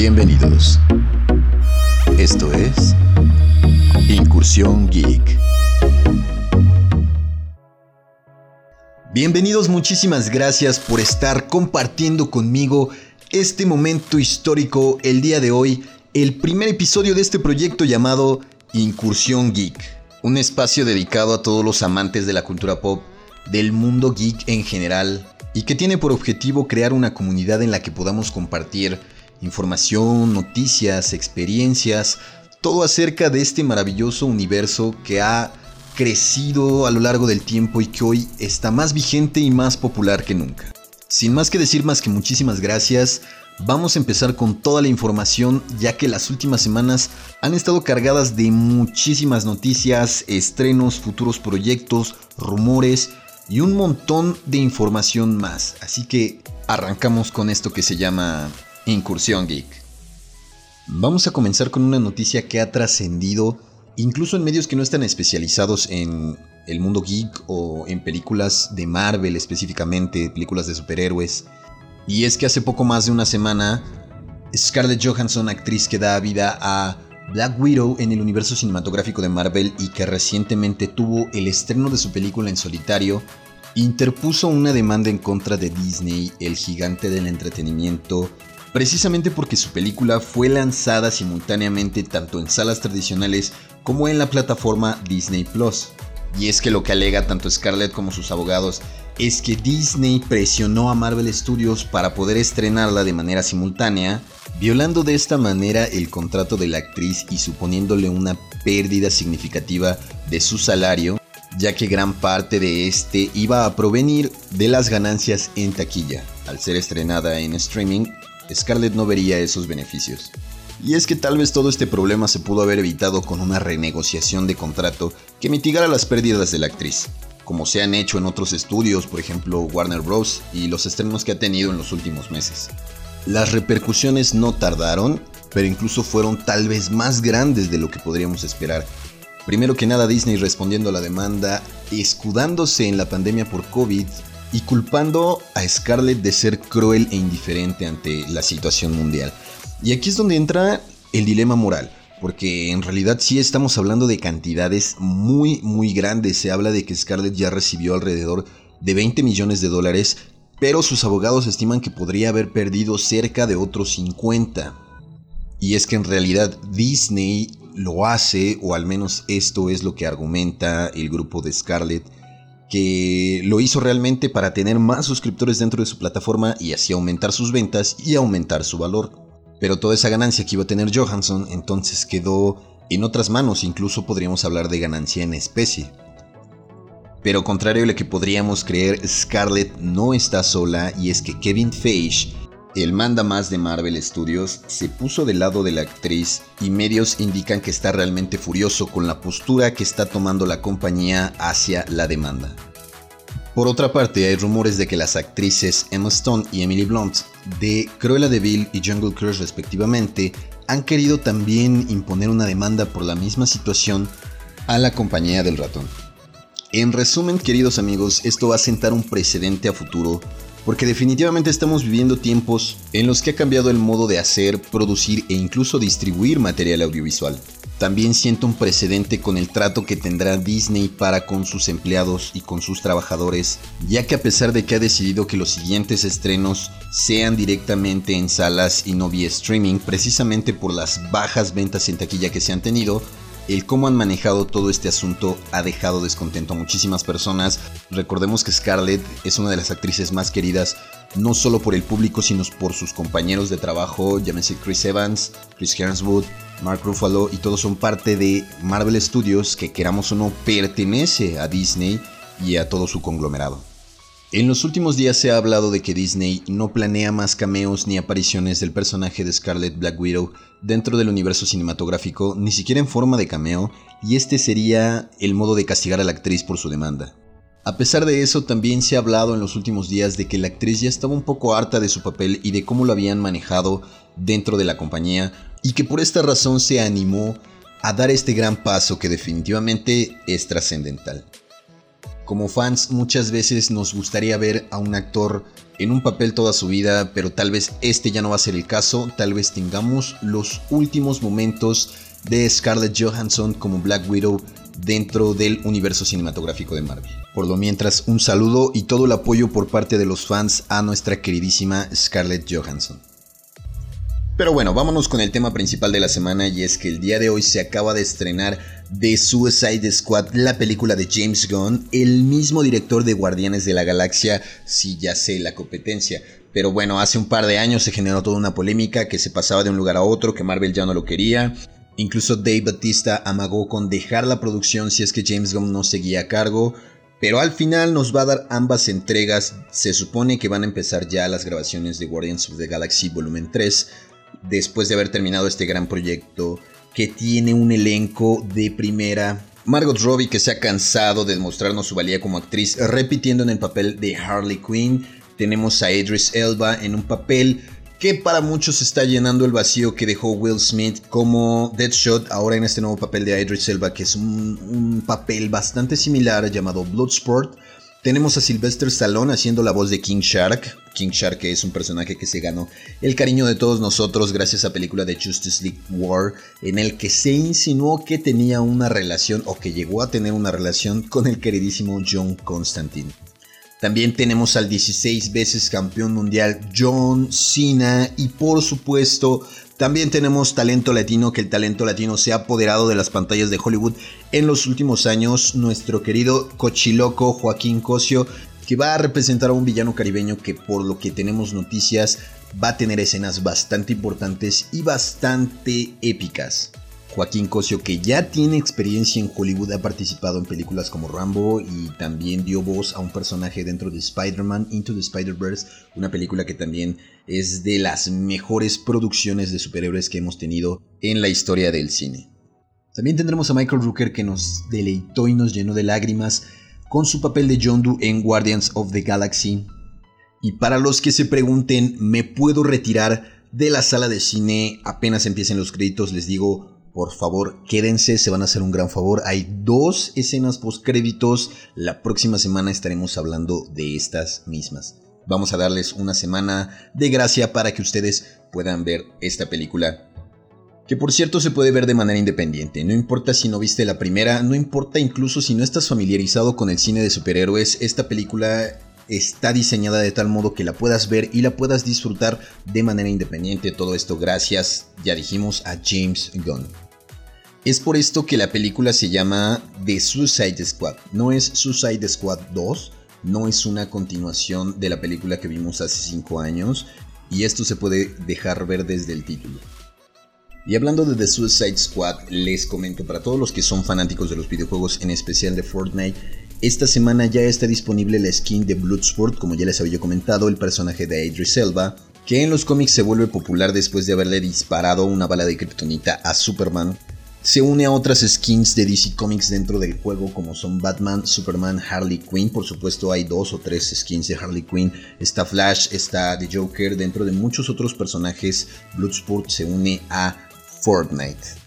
Bienvenidos. Esto es Incursión Geek. Bienvenidos, muchísimas gracias por estar compartiendo conmigo este momento histórico el día de hoy, el primer episodio de este proyecto llamado Incursión Geek, un espacio dedicado a todos los amantes de la cultura pop, del mundo geek en general, y que tiene por objetivo crear una comunidad en la que podamos compartir información, noticias, experiencias, todo acerca de este maravilloso universo que ha crecido a lo largo del tiempo y que hoy está más vigente y más popular que nunca. Sin más que decir más que muchísimas gracias, vamos a empezar con toda la información ya que las últimas semanas han estado cargadas de muchísimas noticias, estrenos, futuros proyectos, rumores y un montón de información más. Así que arrancamos con esto que se llama Incursión Geek. Vamos a comenzar con una noticia que ha trascendido incluso en medios que no están especializados en el mundo geek o en películas de Marvel específicamente, películas de superhéroes. Y es que hace poco más de una semana, Scarlett Johansson, actriz que da vida a Black Widow en el universo cinematográfico de Marvel y que recientemente tuvo el estreno de su película en solitario, interpuso una demanda en contra de Disney, el gigante del entretenimiento, precisamente porque su película fue lanzada simultáneamente tanto en salas tradicionales como en la plataforma Disney Plus. Y es que lo que alega tanto Scarlett como sus abogados es que Disney presionó a Marvel Studios para poder estrenarla de manera simultánea, violando de esta manera el contrato de la actriz y suponiéndole una pérdida significativa de su salario, ya que gran parte de este iba a provenir de las ganancias en taquilla. Al ser estrenada en streaming, Scarlett no vería esos beneficios. Y es que tal vez todo este problema se pudo haber evitado con una renegociación de contrato que mitigara las pérdidas de la actriz, como se han hecho en otros estudios, por ejemplo Warner Bros. y los estrenos que ha tenido en los últimos meses. Las repercusiones no tardaron, pero incluso fueron tal vez más grandes de lo que podríamos esperar. Primero que nada Disney respondiendo a la demanda, escudándose en la pandemia por COVID y culpando a Scarlett de ser cruel e indiferente ante la situación mundial. Y aquí es donde entra el dilema moral, porque en realidad sí estamos hablando de cantidades muy muy grandes. Se habla de que Scarlett ya recibió alrededor de 20 millones de dólares, pero sus abogados estiman que podría haber perdido cerca de otros 50. Y es que en realidad Disney lo hace, o al menos esto es lo que argumenta el grupo de Scarlett, que lo hizo realmente para tener más suscriptores dentro de su plataforma y así aumentar sus ventas y aumentar su valor. Pero toda esa ganancia que iba a tener Johansson entonces quedó en otras manos, incluso podríamos hablar de ganancia en especie. Pero contrario a lo que podríamos creer, Scarlett no está sola y es que Kevin Feige, el manda más de Marvel Studios, se puso del lado de la actriz y medios indican que está realmente furioso con la postura que está tomando la compañía hacia la demanda. Por otra parte, hay rumores de que las actrices Emma Stone y Emily Blunt de Cruella de Vil y Jungle Cruise respectivamente han querido también imponer una demanda por la misma situación a la compañía del ratón. En resumen, queridos amigos, esto va a sentar un precedente a futuro porque definitivamente estamos viviendo tiempos en los que ha cambiado el modo de hacer, producir e incluso distribuir material audiovisual. También siento un precedente con el trato que tendrá Disney para con sus empleados y con sus trabajadores, ya que a pesar de que ha decidido que los siguientes estrenos sean directamente en salas y no vía streaming, precisamente por las bajas ventas en taquilla que se han tenido, el cómo han manejado todo este asunto ha dejado descontento a muchísimas personas. Recordemos que Scarlett es una de las actrices más queridas, no solo por el público, sino por sus compañeros de trabajo, llámese Chris Evans, Chris Hemsworth, Mark Ruffalo, y todos son parte de Marvel Studios, que queramos o no pertenece a Disney y a todo su conglomerado. En los últimos días se ha hablado de que Disney no planea más cameos ni apariciones del personaje de Scarlet Black Widow dentro del universo cinematográfico, ni siquiera en forma de cameo, y este sería el modo de castigar a la actriz por su demanda. A pesar de eso, también se ha hablado en los últimos días de que la actriz ya estaba un poco harta de su papel y de cómo lo habían manejado dentro de la compañía, y que por esta razón se animó a dar este gran paso que definitivamente es trascendental. Como fans muchas veces nos gustaría ver a un actor en un papel toda su vida, pero tal vez este ya no va a ser el caso, tal vez tengamos los últimos momentos de Scarlett Johansson como Black Widow dentro del universo cinematográfico de Marvel. Por lo mientras, un saludo y todo el apoyo por parte de los fans a nuestra queridísima Scarlett Johansson. Pero bueno, vámonos con el tema principal de la semana y es que el día de hoy se acaba de estrenar The Suicide Squad, la película de James Gunn, el mismo director de Guardianes de la Galaxia, si ya sé la competencia. Pero bueno, hace un par de años se generó toda una polémica que se pasaba de un lugar a otro, que Marvel ya no lo quería. Incluso Dave Batista amagó con dejar la producción si es que James Gunn no seguía a cargo. Pero al final nos va a dar ambas entregas. Se supone que van a empezar ya las grabaciones de Guardians of the Galaxy Volumen 3 después de haber terminado este gran proyecto que tiene un elenco de primera. Margot Robbie que se ha cansado de demostrarnos su valía como actriz repitiendo en el papel de Harley Quinn. Tenemos a Idris Elba en un papel que para muchos está llenando el vacío que dejó Will Smith como Deadshot ahora en este nuevo papel de Idris Elba que es un, un papel bastante similar llamado Bloodsport tenemos a Sylvester Stallone haciendo la voz de King Shark. King Shark que es un personaje que se ganó el cariño de todos nosotros gracias a película de Justice League War, en el que se insinuó que tenía una relación o que llegó a tener una relación con el queridísimo John Constantine. También tenemos al 16 veces campeón mundial John Cena y por supuesto también tenemos talento latino, que el talento latino se ha apoderado de las pantallas de Hollywood en los últimos años. Nuestro querido cochiloco Joaquín Cosio, que va a representar a un villano caribeño que por lo que tenemos noticias va a tener escenas bastante importantes y bastante épicas. Joaquín Cosio, que ya tiene experiencia en Hollywood, ha participado en películas como Rambo y también dio voz a un personaje dentro de Spider-Man Into the Spider-Verse, una película que también es de las mejores producciones de superhéroes que hemos tenido en la historia del cine. También tendremos a Michael Rooker que nos deleitó y nos llenó de lágrimas con su papel de Doe en Guardians of the Galaxy. Y para los que se pregunten, ¿me puedo retirar de la sala de cine apenas empiecen los créditos? Les digo, por favor, quédense, se van a hacer un gran favor. Hay dos escenas post créditos. La próxima semana estaremos hablando de estas mismas. Vamos a darles una semana de gracia para que ustedes puedan ver esta película. Que por cierto se puede ver de manera independiente. No importa si no viste la primera, no importa incluso si no estás familiarizado con el cine de superhéroes. Esta película está diseñada de tal modo que la puedas ver y la puedas disfrutar de manera independiente. Todo esto gracias, ya dijimos, a James Gunn. Es por esto que la película se llama The Suicide Squad. No es Suicide Squad 2, no es una continuación de la película que vimos hace 5 años y esto se puede dejar ver desde el título. Y hablando de The Suicide Squad, les comento para todos los que son fanáticos de los videojuegos, en especial de Fortnite, esta semana ya está disponible la skin de Bloodsport, como ya les había comentado, el personaje de Idris Elba, que en los cómics se vuelve popular después de haberle disparado una bala de kriptonita a Superman. Se une a otras skins de DC Comics dentro del juego como son Batman, Superman, Harley Quinn, por supuesto hay dos o tres skins de Harley Quinn, está Flash, está The Joker, dentro de muchos otros personajes Bloodsport se une a Fortnite.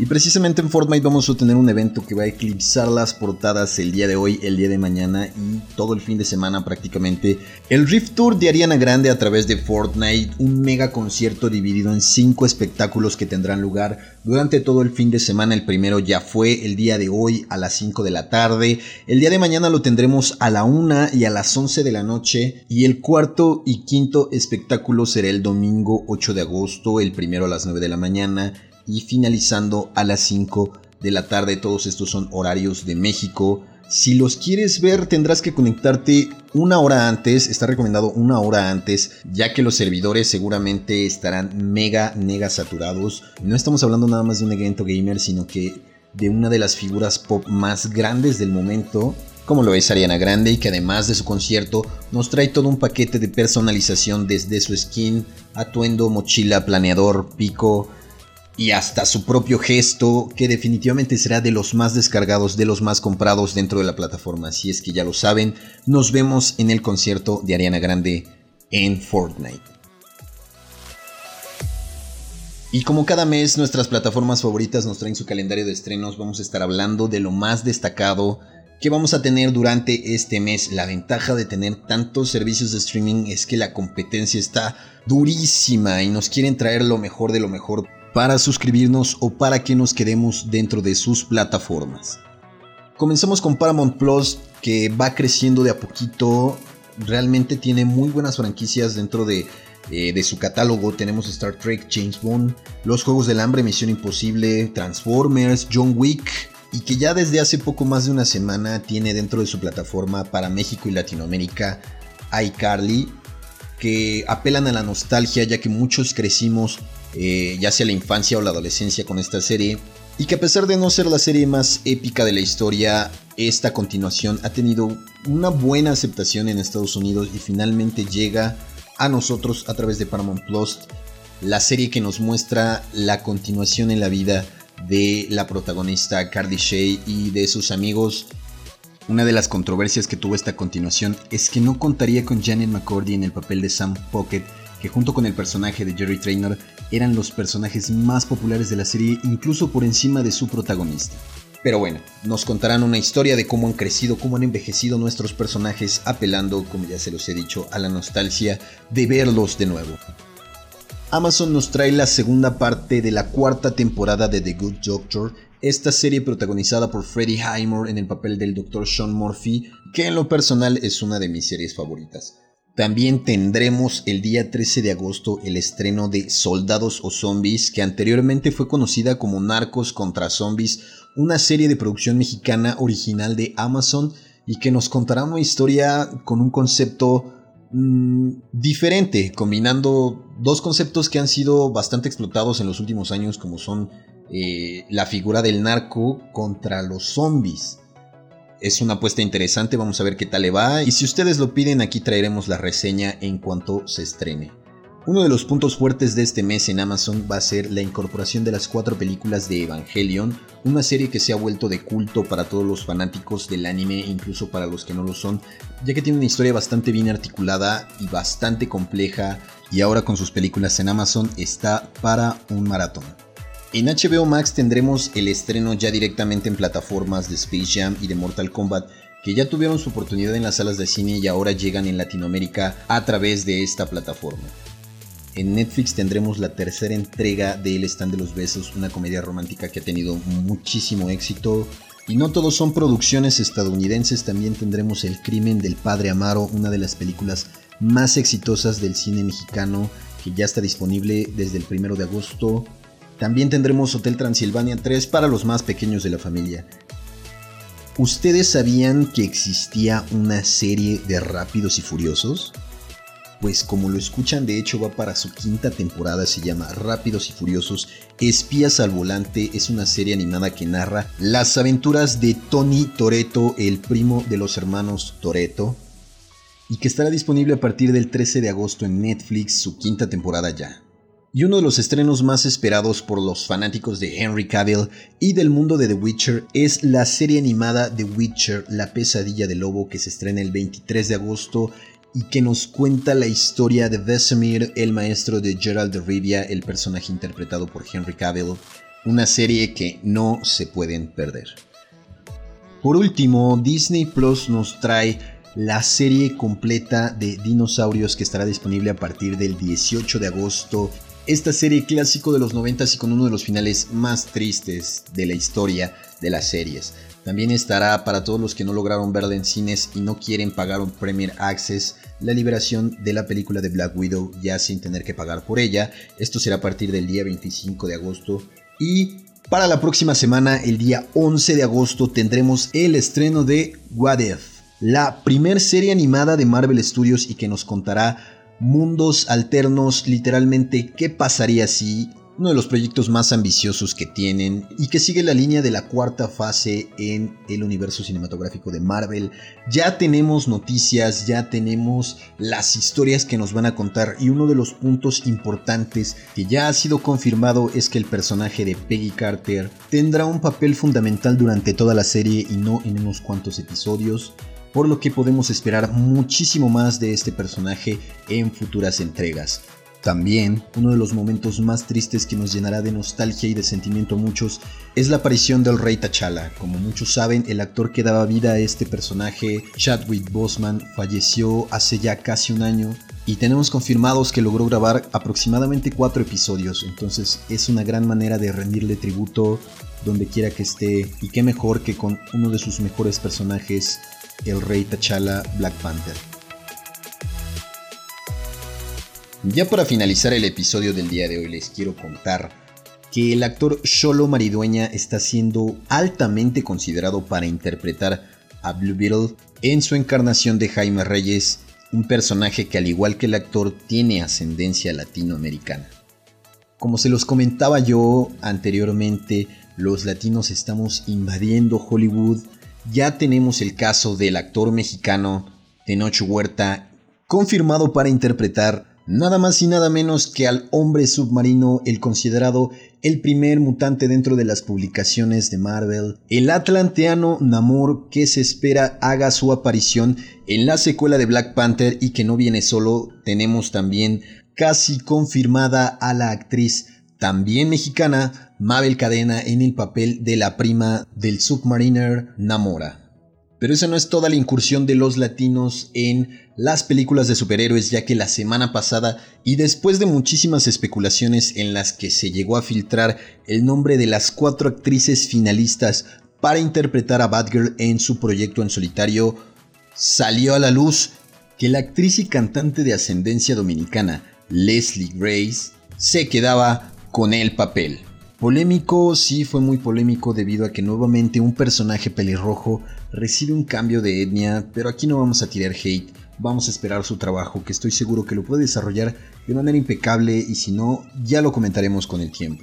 Y precisamente en Fortnite vamos a tener un evento que va a eclipsar las portadas el día de hoy, el día de mañana y todo el fin de semana prácticamente. El Rift Tour de Ariana Grande a través de Fortnite, un mega concierto dividido en 5 espectáculos que tendrán lugar durante todo el fin de semana. El primero ya fue el día de hoy a las 5 de la tarde. El día de mañana lo tendremos a la 1 y a las 11 de la noche. Y el cuarto y quinto espectáculo será el domingo 8 de agosto, el primero a las 9 de la mañana y finalizando a las 5 de la tarde. Todos estos son horarios de México. Si los quieres ver tendrás que conectarte una hora antes, está recomendado una hora antes, ya que los servidores seguramente estarán mega, mega saturados. No estamos hablando nada más de un evento gamer, sino que de una de las figuras pop más grandes del momento, como lo es Ariana Grande, y que además de su concierto nos trae todo un paquete de personalización desde su skin, atuendo, mochila, planeador, pico, y hasta su propio gesto, que definitivamente será de los más descargados, de los más comprados dentro de la plataforma. Así es que ya lo saben, nos vemos en el concierto de Ariana Grande en Fortnite. Y como cada mes nuestras plataformas favoritas nos traen su calendario de estrenos, vamos a estar hablando de lo más destacado ¿Qué vamos a tener durante este mes? La ventaja de tener tantos servicios de streaming es que la competencia está durísima y nos quieren traer lo mejor de lo mejor para suscribirnos o para que nos quedemos dentro de sus plataformas. Comenzamos con Paramount Plus que va creciendo de a poquito, realmente tiene muy buenas franquicias dentro de, eh, de su catálogo. Tenemos Star Trek, James Bond, Los Juegos del Hambre, Misión Imposible, Transformers, John Wick, y que ya desde hace poco más de una semana tiene dentro de su plataforma para México y Latinoamérica iCarly, que apelan a la nostalgia ya que muchos crecimos eh, ya sea la infancia o la adolescencia con esta serie, y que a pesar de no ser la serie más épica de la historia, esta continuación ha tenido una buena aceptación en Estados Unidos y finalmente llega a nosotros a través de Paramount Plus, la serie que nos muestra la continuación en la vida de la protagonista Cardi Shay y de sus amigos. Una de las controversias que tuvo esta continuación es que no contaría con Janet McCordy en el papel de Sam Pocket, que junto con el personaje de Jerry Traynor eran los personajes más populares de la serie incluso por encima de su protagonista. Pero bueno, nos contarán una historia de cómo han crecido, cómo han envejecido nuestros personajes, apelando, como ya se los he dicho, a la nostalgia de verlos de nuevo. Amazon nos trae la segunda parte de la cuarta temporada de The Good Doctor, esta serie protagonizada por Freddie Highmore en el papel del Dr. Sean Murphy, que en lo personal es una de mis series favoritas. También tendremos el día 13 de agosto el estreno de Soldados o Zombies, que anteriormente fue conocida como Narcos contra Zombies, una serie de producción mexicana original de Amazon y que nos contará una historia con un concepto Mm, diferente, combinando dos conceptos que han sido bastante explotados en los últimos años, como son eh, la figura del narco contra los zombies. Es una apuesta interesante, vamos a ver qué tal le va. Y si ustedes lo piden, aquí traeremos la reseña en cuanto se estrene. Uno de los puntos fuertes de este mes en Amazon va a ser la incorporación de las cuatro películas de Evangelion, una serie que se ha vuelto de culto para todos los fanáticos del anime incluso para los que no lo son, ya que tiene una historia bastante bien articulada y bastante compleja y ahora con sus películas en Amazon está para un maratón. En HBO Max tendremos el estreno ya directamente en plataformas de Space Jam y de Mortal Kombat, que ya tuvieron su oportunidad en las salas de cine y ahora llegan en Latinoamérica a través de esta plataforma. En Netflix tendremos la tercera entrega de El Stand de los Besos, una comedia romántica que ha tenido muchísimo éxito. Y no todos son producciones estadounidenses, también tendremos El Crimen del Padre Amaro, una de las películas más exitosas del cine mexicano, que ya está disponible desde el primero de agosto. También tendremos Hotel Transilvania 3 para los más pequeños de la familia. ¿Ustedes sabían que existía una serie de Rápidos y Furiosos? pues como lo escuchan de hecho va para su quinta temporada, se llama Rápidos y Furiosos, Espías al Volante, es una serie animada que narra las aventuras de Tony Toreto, el primo de los hermanos Toreto, y que estará disponible a partir del 13 de agosto en Netflix, su quinta temporada ya. Y uno de los estrenos más esperados por los fanáticos de Henry Cavill y del mundo de The Witcher es la serie animada The Witcher, La pesadilla del lobo, que se estrena el 23 de agosto y que nos cuenta la historia de Vesemir, el maestro de Gerald de Rivia, el personaje interpretado por Henry Cavill, una serie que no se pueden perder. Por último, Disney Plus nos trae la serie completa de dinosaurios que estará disponible a partir del 18 de agosto. Esta serie clásico de los 90 y con uno de los finales más tristes de la historia de las series. También estará para todos los que no lograron verla en cines y no quieren pagar un Premier Access la liberación de la película de Black Widow ya sin tener que pagar por ella. Esto será a partir del día 25 de agosto y para la próxima semana, el día 11 de agosto, tendremos el estreno de What If, la primer serie animada de Marvel Studios y que nos contará mundos alternos, literalmente qué pasaría si uno de los proyectos más ambiciosos que tienen y que sigue la línea de la cuarta fase en el universo cinematográfico de Marvel. Ya tenemos noticias, ya tenemos las historias que nos van a contar y uno de los puntos importantes que ya ha sido confirmado es que el personaje de Peggy Carter tendrá un papel fundamental durante toda la serie y no en unos cuantos episodios por lo que podemos esperar muchísimo más de este personaje en futuras entregas. También, uno de los momentos más tristes que nos llenará de nostalgia y de sentimiento a muchos es la aparición del rey T'Challa. Como muchos saben, el actor que daba vida a este personaje, Chadwick Boseman, falleció hace ya casi un año y tenemos confirmados que logró grabar aproximadamente cuatro episodios, entonces es una gran manera de rendirle tributo donde quiera que esté y qué mejor que con uno de sus mejores personajes, el rey T'Challa Black Panther. Ya para finalizar el episodio del día de hoy les quiero contar que el actor Sholo Maridueña está siendo altamente considerado para interpretar a Blue Beetle en su encarnación de Jaime Reyes, un personaje que al igual que el actor tiene ascendencia latinoamericana. Como se los comentaba yo anteriormente, los latinos estamos invadiendo Hollywood. Ya tenemos el caso del actor mexicano Tenoch Huerta confirmado para interpretar nada más y nada menos que al hombre submarino, el considerado el primer mutante dentro de las publicaciones de Marvel, el atlanteano Namor que se espera haga su aparición en la secuela de Black Panther y que no viene solo, tenemos también casi confirmada a la actriz también mexicana Mabel Cadena en el papel de la prima del submariner Namora. Pero esa no es toda la incursión de los latinos en las películas de superhéroes, ya que la semana pasada y después de muchísimas especulaciones en las que se llegó a filtrar el nombre de las cuatro actrices finalistas para interpretar a Batgirl en su proyecto en solitario, salió a la luz que la actriz y cantante de ascendencia dominicana, Leslie Grace, se quedaba con el papel. Polémico, sí fue muy polémico debido a que nuevamente un personaje pelirrojo recibe un cambio de etnia, pero aquí no vamos a tirar hate, vamos a esperar su trabajo, que estoy seguro que lo puede desarrollar de manera impecable y si no, ya lo comentaremos con el tiempo.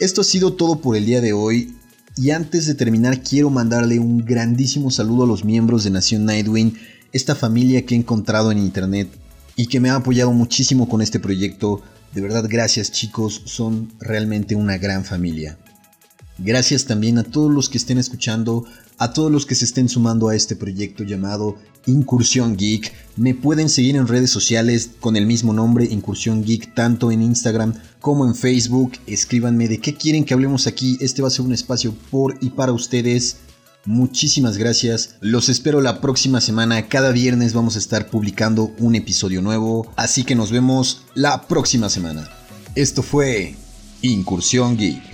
Esto ha sido todo por el día de hoy y antes de terminar quiero mandarle un grandísimo saludo a los miembros de Nación Nightwing, esta familia que he encontrado en internet y que me ha apoyado muchísimo con este proyecto de verdad, gracias chicos, son realmente una gran familia. Gracias también a todos los que estén escuchando, a todos los que se estén sumando a este proyecto llamado Incursión Geek. Me pueden seguir en redes sociales con el mismo nombre, Incursión Geek, tanto en Instagram como en Facebook. Escríbanme de qué quieren que hablemos aquí. Este va a ser un espacio por y para ustedes. Muchísimas gracias. Los espero la próxima semana. Cada viernes vamos a estar publicando un episodio nuevo. Así que nos vemos la próxima semana. Esto fue Incursión Geek.